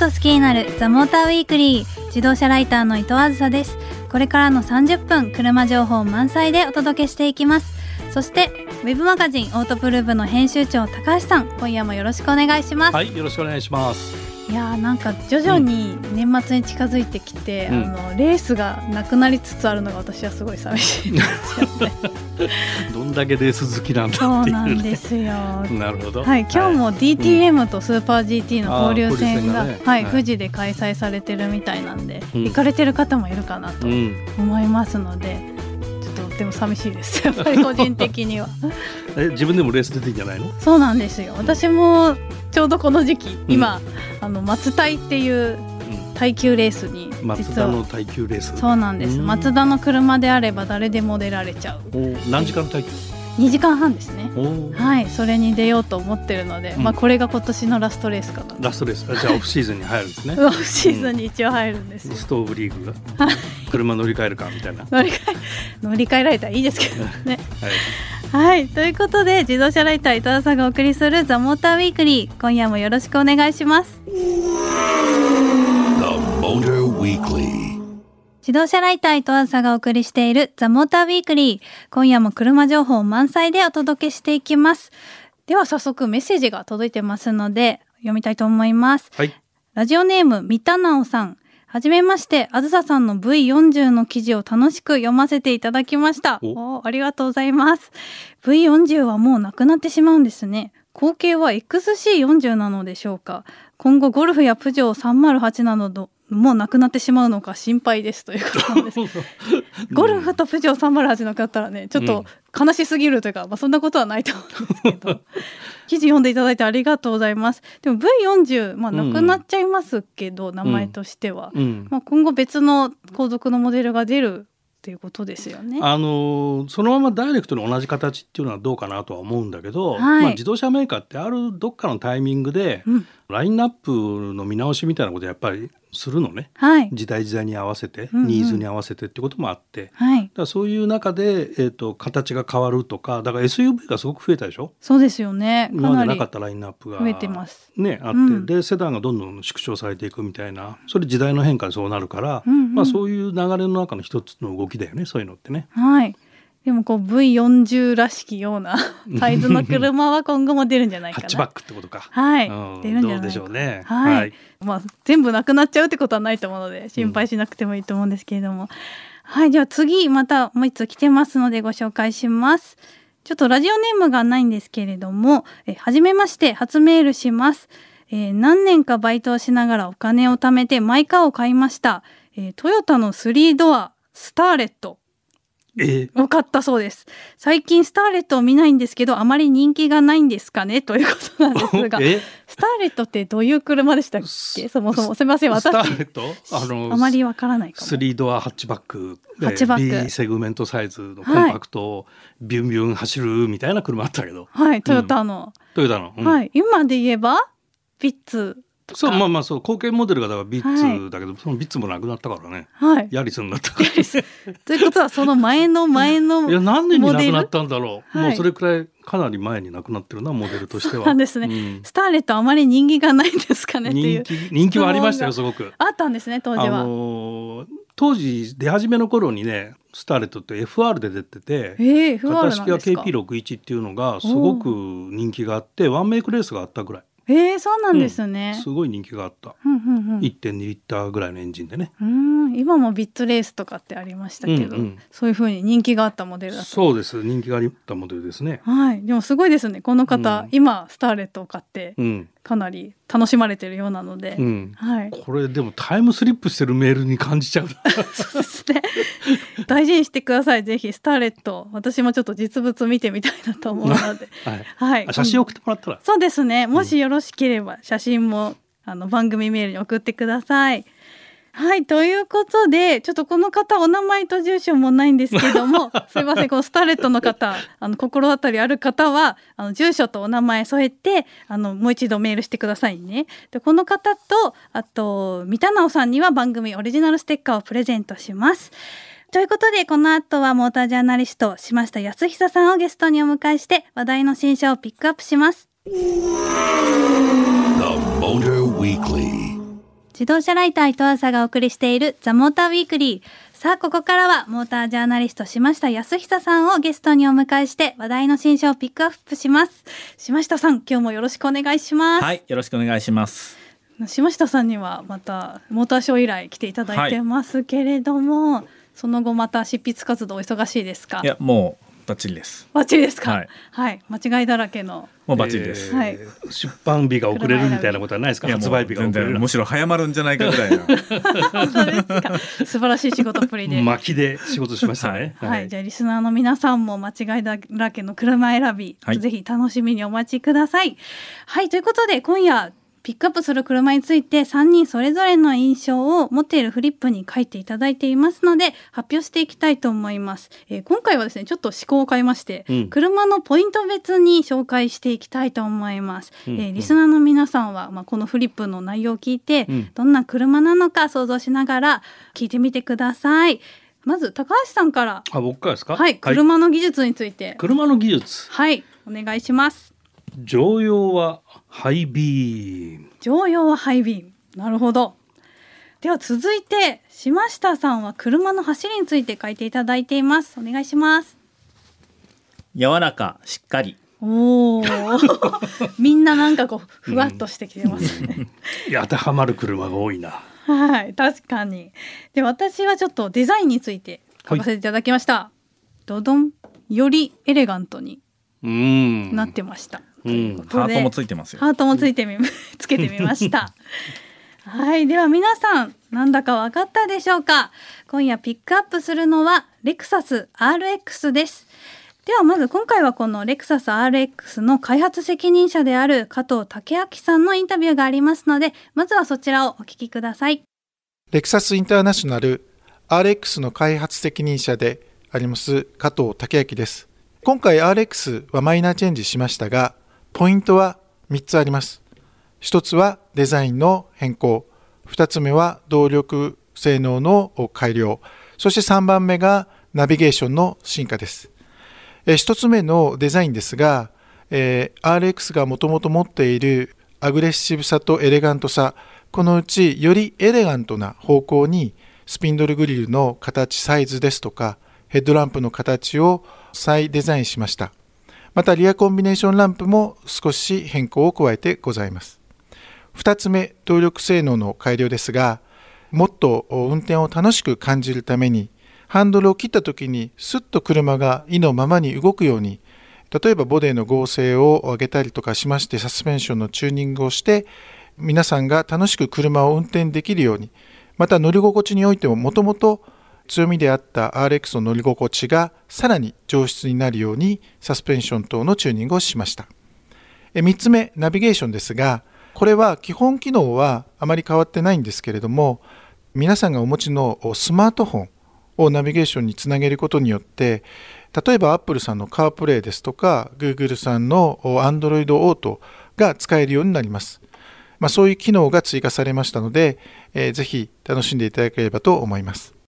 と好きになるザモーターウィークリー自動車ライターの伊藤あずさです。これからの30分車情報満載でお届けしていきます。そしてウェブマガジンオートプルーブの編集長高橋さん今夜もよろしくお願いします。はいよろしくお願いします。いやーなんか徐々に年末に近づいてきて、うん。あのレースがなくなりつつあるのが私はすごい寂しいんですよね。どんだけレース好きなんだそうっていう。なんですよ。なるほど。はい、今日も DTM とスーパー GT の交流戦が,、あー交流戦がね。はい、はい富士で開催されてるみたいなんで、うん。行かれてる方もいるかなとうん。思いますので、ちょっとでも寂しいです。やっぱり個人的には。え自分でもレース出てんじゃないの？そうなんですよ。私もちょうどこの時期今、あの松耐っていう耐久レースにうん松田の耐久レース。そうなんです。うん。松田の車であれば誰でも出られちゃう。お何時間耐久？2時間半ですね。おはい。それに出ようと思ってるので、うん。まあこれが今年のラストレースかなラストレース。あじゃあオフシーズンに入るんですね。オフシーズンに一応入るんですよ、ストーブリーグが。車乗り換えるかみたいな。乗り換え乗り換えられたらいいですけどね。はいはいということで自動車ライター伊藤さんがお送りする「ザ・モーターウィークリー今夜もよろしくお願いします.自動車ライター伊藤さんがお送りしている「ザ・モーターウィークリー今夜も車情報満載でお届けしていきますでは早速メッセージが届いてますので読みたいと思いますはいラジオネーム三田直さん。はじめまして、あずささんの V40 の記事を楽しく読ませていただきました。おおありがとうございます。V40 はもうなくなってしまうんですね。後継は XC40 なのでしょうか。今後ゴルフやプジョー308などもうなくなってしまうのか心配ですということなんです。ゴルフとプジョー308なかったらね、ちょっと悲しすぎるというか、まあそんなことはないと思うんですけど。記事読んでいただいてありがとうございます。でも V40 まあなくなっちゃいますけど、名前としては、うん。まあ今後別の後続のモデルが出るっていうことですよね。あのーそのままダイレクトに同じ形っていうのはどうかなとは思うんだけど、はい。まあ、自動車メーカーってあるどっかのタイミングで、うん。ラインナップの見直しみたいなことやっぱりするのね。はい。時代時代に合わせて、うんうん。ニーズに合わせてってこともあって。はい。だそういう中で、えー、と形が変わるとかだから SUV がすごく増えたでしょ？そうですよね。か今までなかったラインナップが増えてます。ね、あって、うん。でセダンがどんどん縮小されていくみたいな。それ時代の変化でそうなるから、うんうん。まあ、そういう流れの中の一つの動きだよねそういうのってね。はい。でもこう V40 らしきような サイズの車は今後も出るんじゃないかな。ハッチバックってことか。はい、うん。出るんじゃないかどうでしょうね。はい、まあ全部なくなっちゃうってことはないと思うので心配しなくてもいいと思うんですけれども、はい。じゃあ次またもう一つ来てますのでご紹介します。ちょっとラジオネームがないんですけれどもえはじめまして初メールします、えー何年かバイトをしながらお金を貯めてマイカーを買いました、えートヨタの3ドアスターレットえーよかったそうです。最近スターレットを見ないんですけどあまり人気がないんですかね？ということなんですが。え？スターレットってどういう車でしたっけ？そもそもすみません。スタ私ーレット？あのあまりわからないかも。スリードアハッチバック。でハッチバック。B セグメントサイズのコンパクトをビュンビュン走るみたいな車あったけど。はいトヨタの、トヨタの、うん。はい。今で言えばビッツそうまあまあそう後継モデルがだからビッツだけど、そのビッツもなくなったからね。はい。ヤリスになったから。ということはその前の前のいや何年になくなったんだろう、はい。もうそれくらいかなり前になくなってるなモデルとしては。なんですね、うん。スターレットあまり人気がないんですかねっていう。人気人気はありましたよすごく。あったんですね当時は、あのー当時出始めの頃にねスターレットって FR で出ててええ FR なん型式がですか KP61 っていうのがすごく人気があってワンメイクレースがあったぐらいええそうなんですね、すごい人気があった、うんうんうん。1.2リッターぐらいのエンジンでね。うん。今もビッツレースとかってありましたけど、うんうん。そういう風に人気があったモデルだそうです。人気があったモデルですね。はい。でもすごいですね。この方、うん。今スターレットを買ってうん。かなり楽しまれてるようなので、うん。はい。これでもタイムスリップしてるメールに感じちゃうそうですね。大事にしてください。ぜひスターレット。私もちょっと実物見てみたいなと思うので。はい。はい。あ写真送ってもらったら。そうですね。もしよろしければ写真もあの番組メールに送ってくださいはいということでちょっとこの方お名前と住所もないんですけども すいませんこのスターレットの方あの心当たりある方はあの住所とお名前添えてあのもう一度メールしてくださいね。でこの方とあと三田直さんには番組オリジナルステッカーをプレゼントします。ということでこの後はモータージャーナリスト島下康久さんをゲストにお迎えして話題の新車をピックアップします。The Motor Weekly. 自動車ライター伊藤浅がお送りしているザモーターウィークリー。さあここからはモータージャーナリスト島下康久さんをゲストにお迎えして話題の新車をピックアップします。島下さん今日もよろしくお願いします。はい、よろしくお願いします。島下さんにはまたモーターショー以来来ていただいてますけれども、その後また執筆活動お忙しいですか？いや、もうバッチリです。バッチリですか？はい、はい、間違いだらけの。もうバッチリです。えーはい。出版日が遅れるみたいなことはないですか発売日が全遅れる然むしろ早まるんじゃないかぐらいの。本当ですか？素晴らしい仕事っぷりで。巻きで仕事しましたね。はい、じゃあリスナーの皆さんも間違いだらけの車選び、はい。ぜひ楽しみにお待ちください。はい、ということで今夜ピックアップする車について3人それぞれの印象を持っているフリップに書いていただいていますので発表していきたいと思います。えー今回はですねちょっと思考を変えまして、うん車のポイント別に紹介していきたいと思います。うんえーリスナーの皆さんは、まあ、このフリップの内容を聞いて、うんどんな車なのか想像しながら聞いてみてください。まず高橋さんからあ僕からですか？はい、車の技術について。車の技術はい、お願いします。常用はハイビーム常用はハイビーム。なるほど。では続いて島下さんは車の走りについて書いていただいています。お願いします。柔らか、しっかり。おお、みんななんかこうふわっとしてきてますね。いや当てはまる車が多いなはい、確かに。で、私はちょっとデザインについて書かせていただきました。ドドン、よりエレガントにうんなってました。うんということでハートもついてますよ。ハートもついてみ、つけてみました。はい、では皆さん、なんだかわかったでしょうか？今夜ピックアップするのは、レクサス RX です。ではまず今回はこのレクサス RX の開発責任者である加藤武明さんのインタビューがありますので、まずはそちらをお聞きください。レクサスインターナショナル RX の開発責任者であります加藤武明です。今回 RX はマイナーチェンジしましたが、ポイントは3つあります。1つはデザインの変更、2つ目は動力性能の改良、そして3番目がナビゲーションの進化です。え1つ目のデザインですが、えー RX がもともと持っているアグレッシブさとエレガントさ、このうちよりエレガントな方向にスピンドルグリルの形、サイズですとか、ヘッドランプの形を再デザインしました。またリアコンビネーションランプも少し変更を加えてございます。2つ目、動力性能の改良ですが、もっと運転を楽しく感じるために、ハンドルを切った時にスッと車が意のままに動くように、例えばボディの合成を上げたりとかしまして、サスペンションのチューニングをして、皆さんが楽しく車を運転できるように、また乗り心地においてももともと強みであった RX の乗り心地がさらに上質になるようにサスペンション等のチューニングをしました。3つ目、ナビゲーションですが、これは基本機能はあまり変わってないんですけれども、皆さんがお持ちのスマートフォンをナビゲーションにつなげることによって、例えば Apple さんの CarPlay ですとか、Google さんの Android Auto が使えるようになります。まあ、そういう機能が追加されましたので、えーぜひ楽しんでいただければと思います。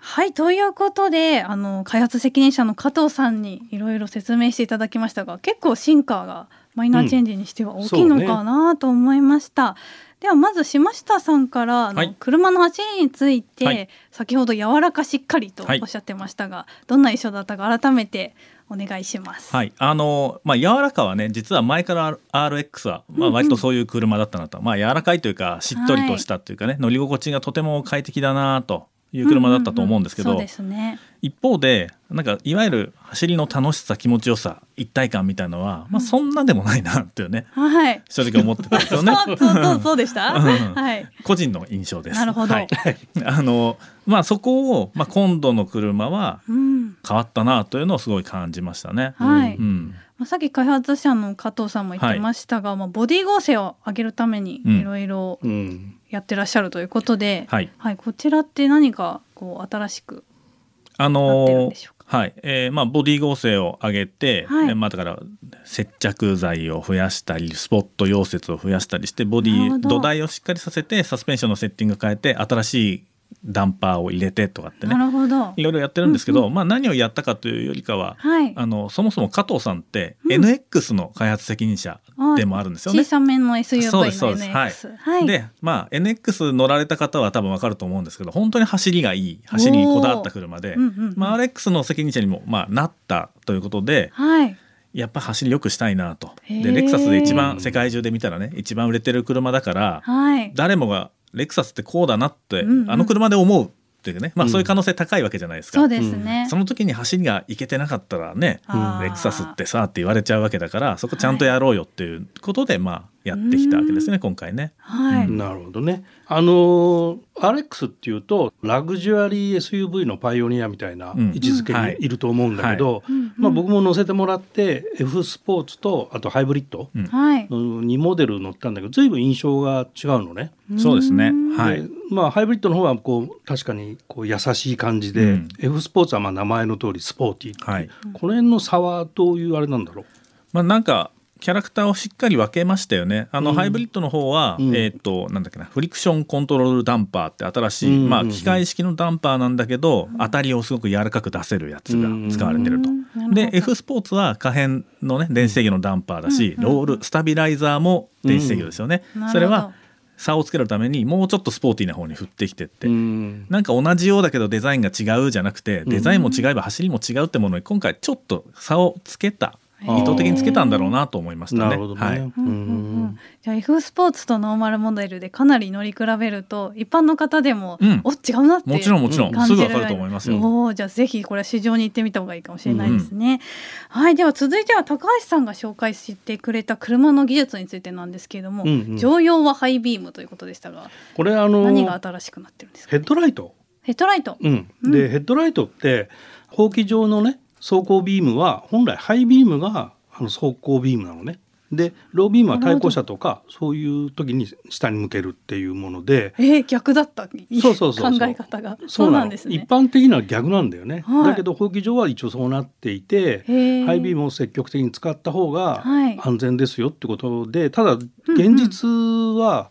はい、ということで、あの、開発責任者の加藤さんにいろいろ説明していただきましたが、結構進化がマイナーチェンジにしては大きいのかなと思いました。ではまず島下さんからあの、はい。車の走りについて、はい。先ほど柔らかしっかりとはい。おっしゃってましたが、どんな印象だったか改めてお願いします。はい、あのまあ柔らかはね実は前から RX はまあ割とそういう車だったなと、まあ柔らかいというかしっとりとしたというかね、乗り心地がとても快適だなという車だったと思うんですけど、うそうですね。一方でなんかいわゆる走りの楽しさ気持ちよさ一体感みたいのは、まあそんなでもないなっていうねはい。正直思ってたんですよね。そうそう そうでした？うんはい。個人の印象です。なるほどはい、あのまあそこを、まあ、今度の車はうん。変わったなというのをすごい感じましたね。はい。うん、まあ、さっき開発者の加藤さんも言ってましたが、まあ、ボディ合成を上げるためにうんいろいろうんやってらっしゃるということで、はい。はい、こちらって何かこう新しくあの。はい、えーまあボディ合成を上げて、はい。えーまあだから接着剤を増やしたりスポット溶接を増やしたりしてボディ土台をしっかりさせてサスペンションのセッティング変えて新しいダンパーを入れてとかってね。なるほど。いろいろやってるんですけど、うんまあ何をやったかというよりかははい。あのそもそも加藤さんってうん。NX の開発責任者でもあるんですよね。小。さめの SUV のそうですそうです。NX はい。でまあ NX 乗られた方は多分わかると思うんですけど本当に走りがいい走りにこだわった車で、うんうんうんまあ、RX の責任者にも、まあ、なったということではい。やっぱ走り良くしたいなと。でレクサスで一番世界中で見たらね一番売れてる車だからはい。誰もがレクサスってこうだなって、うんうん。あの車で思うっていうね、まあ、うん。そういう可能性高いわけじゃないですか。そうですね。その時に走りがいけてなかったらねレクサスってさって言われちゃうわけだからそこちゃんとやろうよっていうことで、まあやってきたわけですね今回ね。はい、うん。なるほどね。あの RX っていうとラグジュアリー SUV のパイオニアみたいなうん。位置づけはい。にいると思うんだけど、まあ僕も乗せてもらって F スポーツとあとハイブリッドうん。はい。の2モデル乗ったんだけど随分印象が違うのね。そうですね。んはい。でまあハイブリッドの方はこう確かにこう優しい感じで、うん。F スポーツはまあ名前の通りスポーティーはい。この辺の差はどういうあれなんだろう？まあ、なんかキャラクターをしっかり分けましたよね。あの、うん。ハイブリッドの方は、うん。えっ、となんだっけなフリクションコントロールダンパーって新しい、うん。まあ機械式のダンパーなんだけど、当たりをすごく柔らかく出せるやつが使われてると。うんなるほど。で F スポーツは可変のね電子制御のダンパーだし、うんうんロールスタビライザーも電子制御ですよね。それは差をつけるためにもうちょっとスポーティーな方に振ってきてって。うん。なんか同じようだけどデザインが違うじゃなくてデザインも違えば走りも違うってものに今回ちょっと差をつけた意図的につけたんだろうなと思いましたね。なるほどね。はい。うんうんうん。じゃあ F スポーツとノーマルモデルでかなり乗り比べると一般の方でも、うん。お違うなってもちろんもちろん。感じる。すぐわかると思いますよ。おーじゃあぜひこれは市場に行ってみた方がいいかもしれないですね。はいでは続いては高橋さんが紹介してくれた車の技術についてなんですけれども、うんうん。常用はハイビームということでしたがこれあの何が新しくなってるんですか、ヘッドライト、ヘッドライト、うん。うん。でヘッドライトってほうき状のね走行ビームは本来ハイビームがあの走行ビームなのね。でロービームは対向車とかそういう時に下に向けるっていうもので。えー、逆だった。そうそうそう考え方が。そうなんですね。一。般的には逆なんだよね、はい。だけど法規上は一応そうなっていてハイビームを積極的に使った方がはい。安全ですよってことで、ただ現実は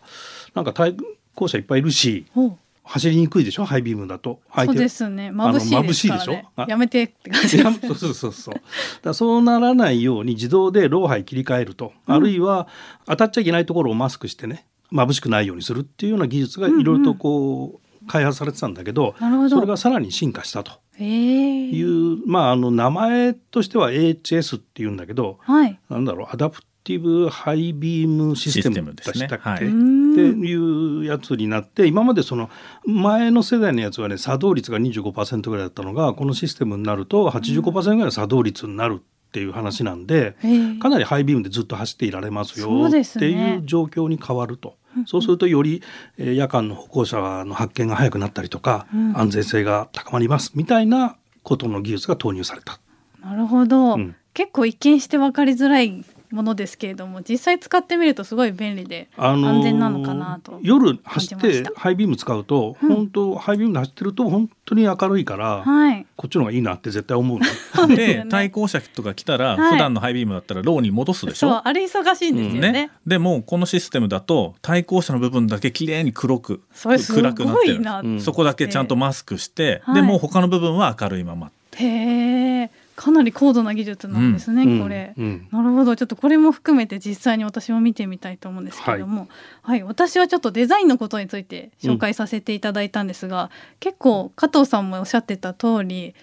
なんか対向車いっぱいいるしほう走りにくいでしょ？ハイビームだと。そうですね。眩しいですからね。眩しいでしょ？あやめて。って感じそうそうそうそう。だそうならないように自動でローハイ切り替えると、あるいは当たっちゃいけないところをマスクしてね。眩しくないようにするっていうような技術がいろいろとこう開発されてたんだけど,、なるほど。それがさらに進化したと。え。ー、いう、まああの名前としては HS っていうんだけどはい。なんだろう？ adaptive high beam system でしたっけ、はい。ってうんいうやつになって今までその前の世代のやつはね作動率が25%ぐらいだったのがこのシステムになると85%ぐらいの作動率になるっていう話なんで、かなりハイビームでずっと走っていられますよっていう状況に変わると。そうするとより、えー夜間の歩行者の発見が早くなったりとか、うん。安全性が高まりますみたいなことの技術が投入された。なるほど、うん。結構一見して分かりづらいものですけれども実際使ってみるとすごい便利であのー安全なのかなと夜走ってハイビーム使うと、うん。本当ハイビームで走ってると本当に明るいから、はい。こっちの方がいいなって絶対思うの。で対向車とか来たら、はい。普段のハイビームだったらローに戻すでしょ？そうあれ忙しいんですよね,、ね、でもこのシステムだと対向車の部分だけ綺麗に黒く暗くなってる。ごいな、うん。そこだけちゃんとマスクして、はい。でもう他の部分は明るいままへえかなり高度な技術なんですね、うん。これ、うん。なるほど。ちょっとこれも含めて実際に私も見てみたいと思うんですけれども、はい。私はちょっとデザインのことについて紹介させていただいたんですが、結構加藤さんもおっしゃってた通り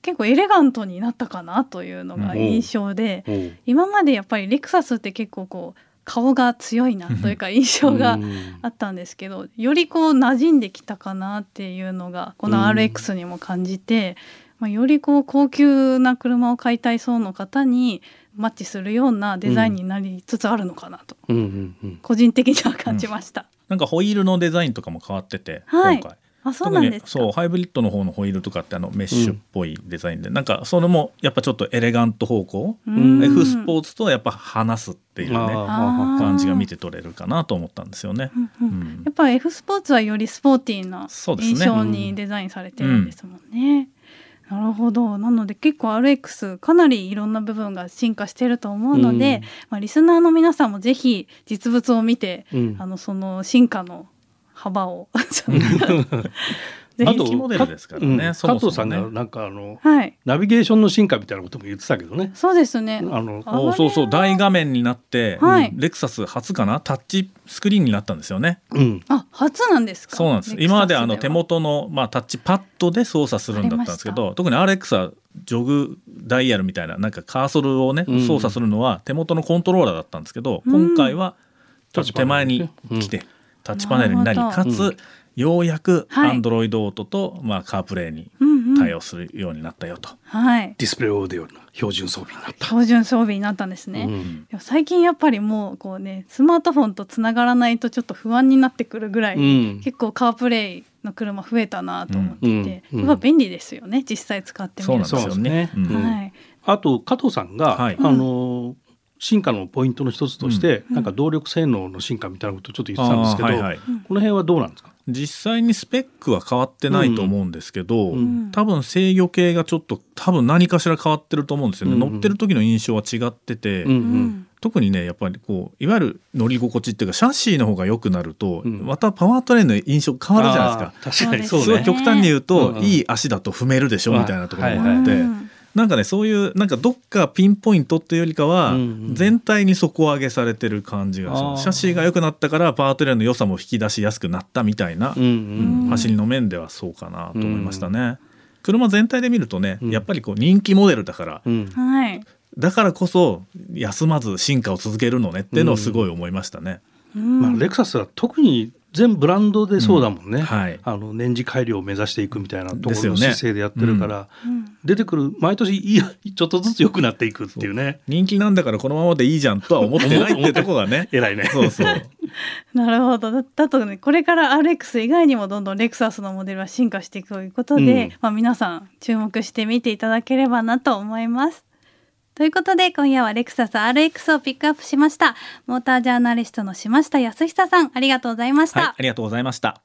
結構エレガントになったかなというのが印象で、今までやっぱりレクサスって結構こう顔が強いなというか印象がうん。あったんですけどよりこう馴染んできたかなっていうのがこのうん。RX にも感じて、まあ、よりこう高級な車を買いたい層の方にマッチするようなデザインになりつつあるのかなと、うんうんうん。個人的には感じました。なんかホイールのデザインとかも変わってて、はい。今回。あそうなんですそうハイブリッドの方のホイールとかってあのメッシュっぽいデザインで、なんかそれもやっぱちょっとエレガント方向、うん。F スポーツとやっぱ話すっていうね感じが見て取れるかなと思ったんですよね。うんうん。うん。やっぱ F スポーツはよりスポーティーな印象にデザインされてるんですもんね。なるほど。なので結構 RX かなりいろんな部分が進化してると思うので、うん。まあ、リスナーの皆さんもぜひ実物を見て、うん。あのその進化の幅を ちょっとぜひ。人気モデルですからね、うんそもそもね。加藤さんがなんかあのはい。ナビゲーションの進化みたいなことも言ってたけどね。そうですね。あのあおそうそう大画面になって、はい。レクサス初かな？タッチスクリーンになったんですよね。うん。あ初なんですか？そうなんです。今まであの手元の、まあ、タッチパッドで操作するんだったんですけあど特に RX はジョグダイヤルみたいななんかカーソルをねうん。操作するのは手元のコントローラーだったんですけど、うん。今回はちょっと手前に来て、タッチパネルになりかつ、ようやくはい。Android オートと、まあ、カープレイにうんうん。対応するようになったよと。はい。ディスプレイオーディオの標準装備になった。標準装備になったんですね、いうん。や最近やっぱりもうこうねスマートフォンとつながらないとちょっと不安になってくるぐらい、うん。結構カープレイの車増えたなと思っていて、うん。うん。やっぱ便利ですよね実際使ってみると。そうなんですよね。はい、あと加藤さんが、はい。あの進化のポイントの一つとして、なんか動力性能の進化みたいなことをちょっと言ってたんですけど、はいはい。この辺はどうなんですか？実際にスペックは変わってないと思うんですけど、うん。多分制御系がちょっと多分何かしら変わってると思うんですよね、うん。うん乗ってる時の印象は違ってて、うんうん。特にねやっぱりこういわゆる乗り心地っていうかシャッシーの方が良くなると、うん。またパワートレインの印象変わるじゃないですか。確かに。そうね。極端に言うと、うん。うん。いい足だと踏めるでしょみたいなところもあって、うんなんかねそういうなんかどっかピンポイントっていうよりかは、うんうん。全体に底上げされてる感じがします。シャッシーが良くなったからパワートレインの良さも引き出しやすくなったみたいな、うんうんうん。走りの面ではそうかなと思いましたね。車全体で見るとね、うん。やっぱりこう人気モデルだから、だからこそ休まず進化を続けるのねっていうのをすごい思いましたね。うん。まあ、レクサスは特に全ブランドでそうだもんね、うん。はい。あの年次改良を目指していくみたいなところの姿勢でやってるから、うん。出てくる毎年いいちょっとずつ良くなっていくっていうね。人気なんだからこのままでいいじゃんとは思ってないってとこがね。偉いね。そうそう。なるほど。だだとねこれから RX 以外にもどんどんレクサスのモデルは進化していくということで、うん。まあ、皆さん注目して見ていただければなと思います。ということで今夜はレクサス RX をピックアップしました。モータージャーナリストの島下康久さんありがとうございました、はいありがとうございました。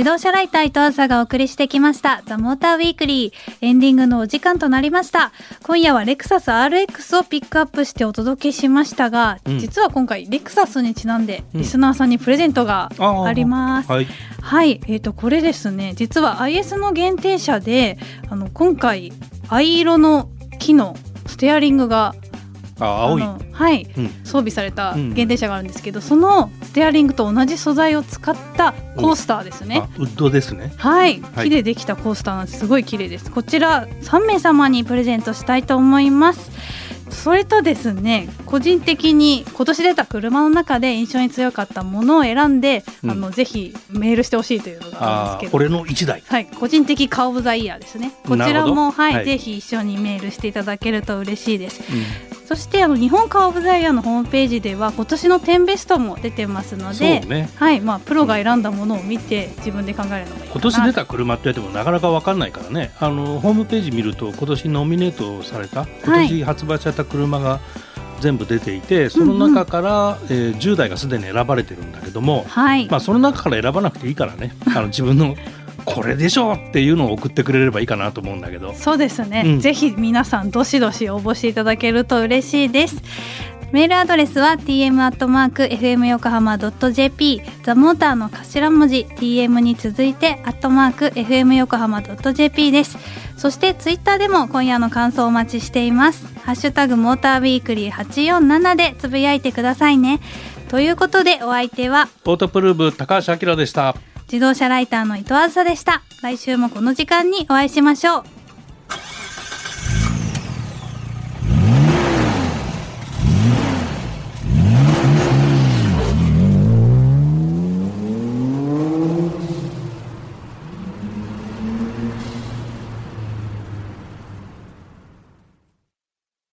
自動車ライター伊藤朝がお送りしてきました。ザ・モーターウィークリーエンディングのお時間となりました。今夜はレクサス RX をピックアップしてお届けしましたが、うん。実は今回レクサスにちなんでうん。リスナーさんにプレゼントがあります、はい。はい、えー、とこれですね。実は IS の限定車であの今回藍色の木のステアリングがあ青い、はい。うん。装備されたうん限定車があるんですけど、そのステアリングと同じ素材を使ったコースターですね。あ。ウッドですね。はい、はい。木でできたコースターなんです。すごい綺麗です。こちら3名様にプレゼントしたいと思いますそれとですね個人的に今年出た車の中で印象に強かったものを選んで、うん。あのぜひメールしてほしいというのがあるんですけど。あ俺の一台。はい、個人的カーオブザイヤーですね。こちらも、はい、はい。ぜひ一緒にメールしていただけると嬉しいです。うんそしてあの日本カーオブザイヤーのホームページでは今年の10ベストも出てますので、ね。はい、まあプロが選んだものを見て自分で考えるのもいい。今年出た車って言ってもなかなか分かんないからね。あのホームページ見ると今年ノミネートされた今年発売された車が全部出ていて、その中から、えー10台がすでに選ばれてるんだけども、はい、まあ、その中から選ばなくていいからね。あの自分のこれでしょうっていうのを送ってくれればいいかなと思うんだけど。そうですね、うん。ぜひ皆さんどしどし応募していただけると嬉しいです。メールアドレスは tm.fm 横浜 .jp ザモーターの頭文字 tm に続いてアットマーク fm 横浜 .jp です。そしてツイッターでも今夜の感想をお待ちしています。ハッシュタグモーターウィークリー847でつぶやいてくださいね。ということでお相手はオートプルーブ高橋明でした自動車ライターの伊藤あずさでした。来週もこの時間にお会いしましょう。